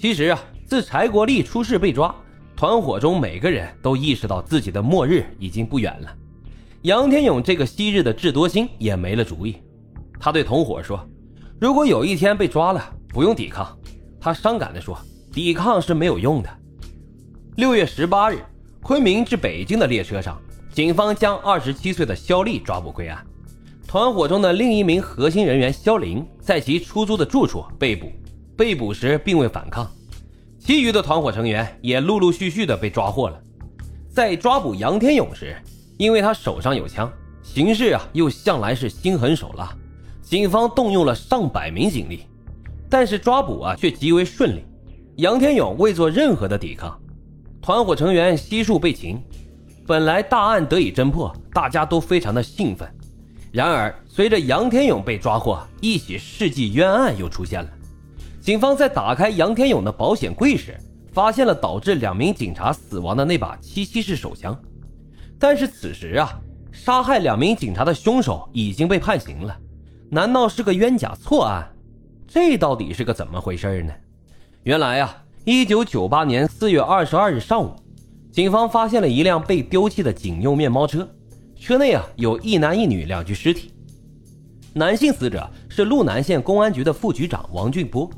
其实啊，自柴国立出事被抓，团伙中每个人都意识到自己的末日已经不远了。杨天勇这个昔日的智多星也没了主意，他对同伙说：“如果有一天被抓了，不用抵抗。”他伤感地说：“抵抗是没有用的。”六月十八日，昆明至北京的列车上，警方将二十七岁的肖丽抓捕归案。团伙中的另一名核心人员肖林，在其出租的住处被捕，被捕时并未反抗。其余的团伙成员也陆陆续续的被抓获了。在抓捕杨天勇时，因为他手上有枪，形势啊又向来是心狠手辣，警方动用了上百名警力，但是抓捕啊却极为顺利。杨天勇未做任何的抵抗，团伙成员悉数被擒。本来大案得以侦破，大家都非常的兴奋。然而，随着杨天勇被抓获，一起世纪冤案又出现了。警方在打开杨天勇的保险柜时，发现了导致两名警察死亡的那把七七式手枪。但是此时啊，杀害两名警察的凶手已经被判刑了，难道是个冤假错案？这到底是个怎么回事呢？原来啊，一九九八年四月二十二日上午，警方发现了一辆被丢弃的警用面包车，车内啊有一男一女两具尸体，男性死者是路南县公安局的副局长王俊波，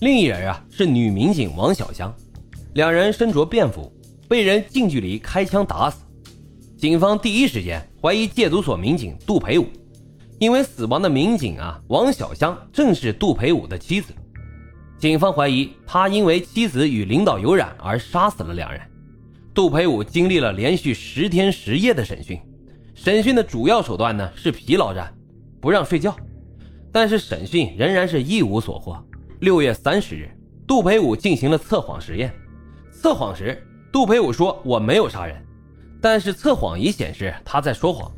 另一人啊是女民警王小香，两人身着便服，被人近距离开枪打死。警方第一时间怀疑戒毒所民警杜培武，因为死亡的民警啊王小香正是杜培武的妻子。警方怀疑他因为妻子与领导有染而杀死了两人。杜培武经历了连续十天十夜的审讯，审讯的主要手段呢是疲劳战，不让睡觉。但是审讯仍然是一无所获。六月三十日，杜培武进行了测谎实验。测谎时，杜培武说：“我没有杀人。”但是测谎仪显示他在说谎，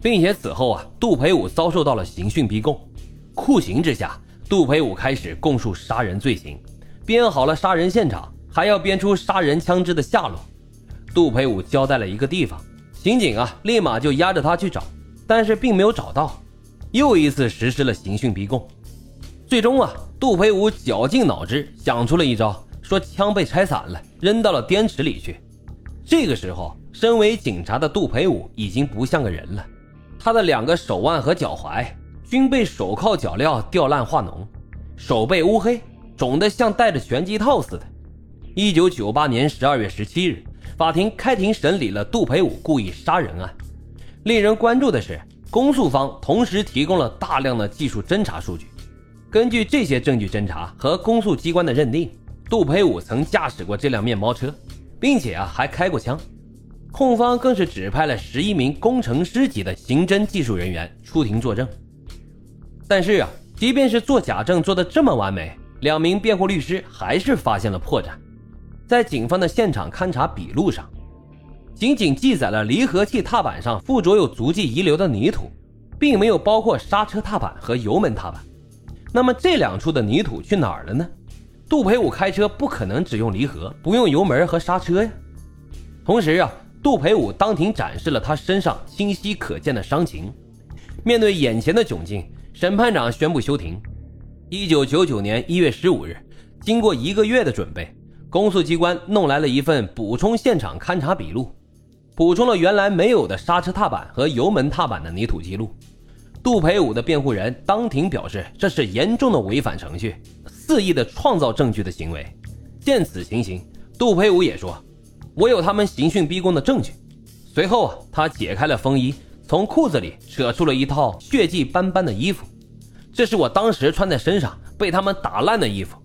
并且此后啊，杜培武遭受到了刑讯逼供。酷刑之下，杜培武开始供述杀人罪行，编好了杀人现场，还要编出杀人枪支的下落。杜培武交代了一个地方，刑警啊立马就押着他去找，但是并没有找到，又一次实施了刑讯逼供。最终啊，杜培武绞尽脑汁想出了一招，说枪被拆散了，扔到了滇池里去。这个时候。身为警察的杜培武已经不像个人了，他的两个手腕和脚踝均被手铐脚镣吊烂化脓，手背乌黑，肿得像戴着拳击套似的。一九九八年十二月十七日，法庭开庭审理了杜培武故意杀人案。令人关注的是，公诉方同时提供了大量的技术侦查数据。根据这些证据侦查和公诉机关的认定，杜培武曾驾驶过这辆面包车，并且啊还开过枪。控方更是指派了十一名工程师级的刑侦技术人员出庭作证。但是啊，即便是做假证做得这么完美，两名辩护律师还是发现了破绽。在警方的现场勘查笔录上，仅仅记载了离合器踏板上附着有足迹遗留的泥土，并没有包括刹车踏板和油门踏板。那么这两处的泥土去哪儿了呢？杜培武开车不可能只用离合，不用油门和刹车呀。同时啊。杜培武当庭展示了他身上清晰可见的伤情。面对眼前的窘境，审判长宣布休庭。一九九九年一月十五日，经过一个月的准备，公诉机关弄来了一份补充现场勘查笔录，补充了原来没有的刹车踏板和油门踏板的泥土记录。杜培武的辩护人当庭表示，这是严重的违反程序、肆意的创造证据的行为。见此情形，杜培武也说。我有他们刑讯逼供的证据。随后啊，他解开了风衣，从裤子里扯出了一套血迹斑斑的衣服，这是我当时穿在身上被他们打烂的衣服。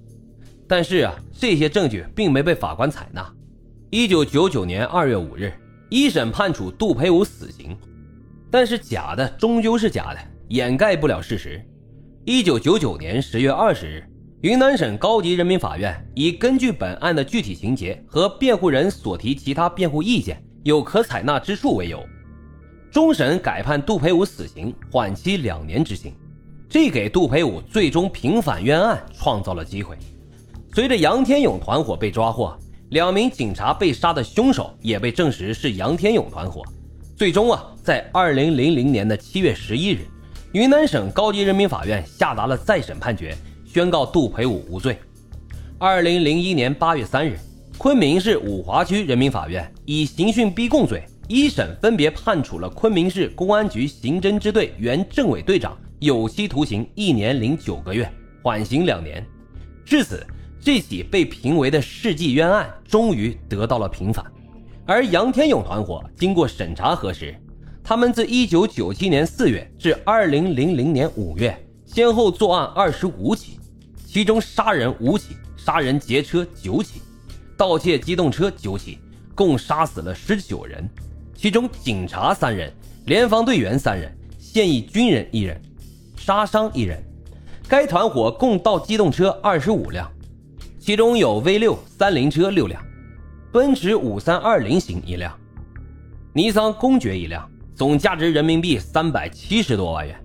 但是啊，这些证据并没被法官采纳。一九九九年二月五日，一审判处杜培武死刑。但是假的终究是假的，掩盖不了事实。一九九九年十月二十日。云南省高级人民法院以根据本案的具体情节和辩护人所提其他辩护意见有可采纳之处为由，终审改判杜培武死刑，缓期两年执行。这给杜培武最终平反冤案创造了机会。随着杨天勇团伙被抓获，两名警察被杀的凶手也被证实是杨天勇团伙。最终啊，在二零零零年的七月十一日，云南省高级人民法院下达了再审判决。宣告杜培武无罪。二零零一年八月三日，昆明市五华区人民法院以刑讯逼供罪，一审分别判处了昆明市公安局刑侦支队原政委队长有期徒刑一年零九个月，缓刑两年。至此，这起被评为的世纪冤案终于得到了平反。而杨天勇团伙经过审查核实，他们自一九九七年四月至二零零零年五月，先后作案二十五起，其中杀人五起。杀人劫车九起，盗窃机动车九起，共杀死了十九人，其中警察三人，联防队员三人，现役军人一人，杀伤一人。该团伙共盗机动车二十五辆，其中有 V 六三菱车六辆，奔驰五三二零型一辆，尼桑公爵一辆，总价值人民币三百七十多万元。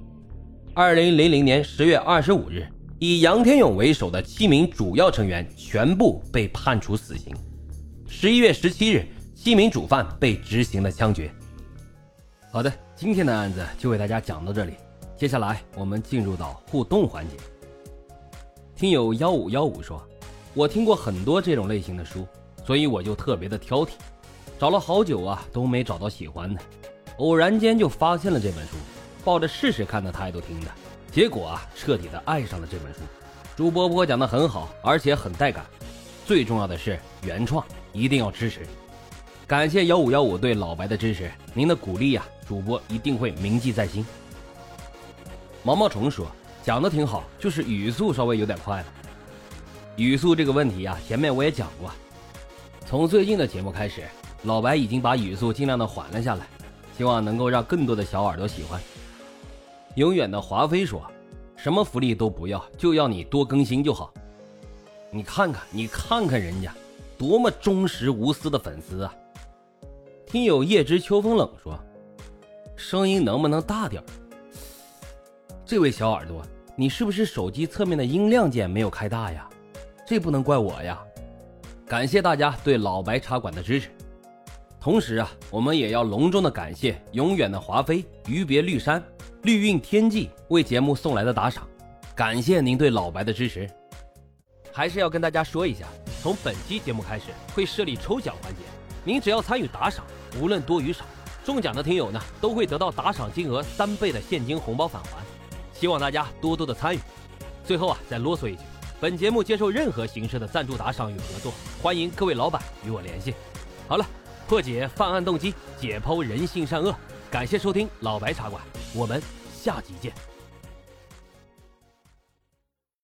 二零零零年十月二十五日。以杨天勇为首的七名主要成员全部被判处死刑。十一月十七日，七名主犯被执行了枪决。好的，今天的案子就为大家讲到这里，接下来我们进入到互动环节。听友幺五幺五说，我听过很多这种类型的书，所以我就特别的挑剔，找了好久啊都没找到喜欢的，偶然间就发现了这本书，抱着试试看的态度听的。结果啊，彻底的爱上了这本书。朱波波讲的很好，而且很带感。最重要的是原创，一定要支持。感谢幺五幺五对老白的支持，您的鼓励呀，主播一定会铭记在心。毛毛虫说讲的挺好，就是语速稍微有点快了。语速这个问题呀，前面我也讲过。从最近的节目开始，老白已经把语速尽量的缓了下来，希望能够让更多的小耳朵喜欢。永远的华妃说：“什么福利都不要，就要你多更新就好。”你看看，你看看人家，多么忠实无私的粉丝啊！听友夜知秋风冷说：“声音能不能大点这位小耳朵，你是不是手机侧面的音量键没有开大呀？这不能怪我呀！感谢大家对老白茶馆的支持，同时啊，我们也要隆重的感谢永远的华妃、鱼别绿山。绿韵天际为节目送来的打赏，感谢您对老白的支持。还是要跟大家说一下，从本期节目开始会设立抽奖环节，您只要参与打赏，无论多与少，中奖的听友呢都会得到打赏金额三倍的现金红包返还。希望大家多多的参与。最后啊，再啰嗦一句，本节目接受任何形式的赞助打赏与合作，欢迎各位老板与我联系。好了，破解犯案动机，解剖人性善恶。感谢收听老白茶馆，我们下集见。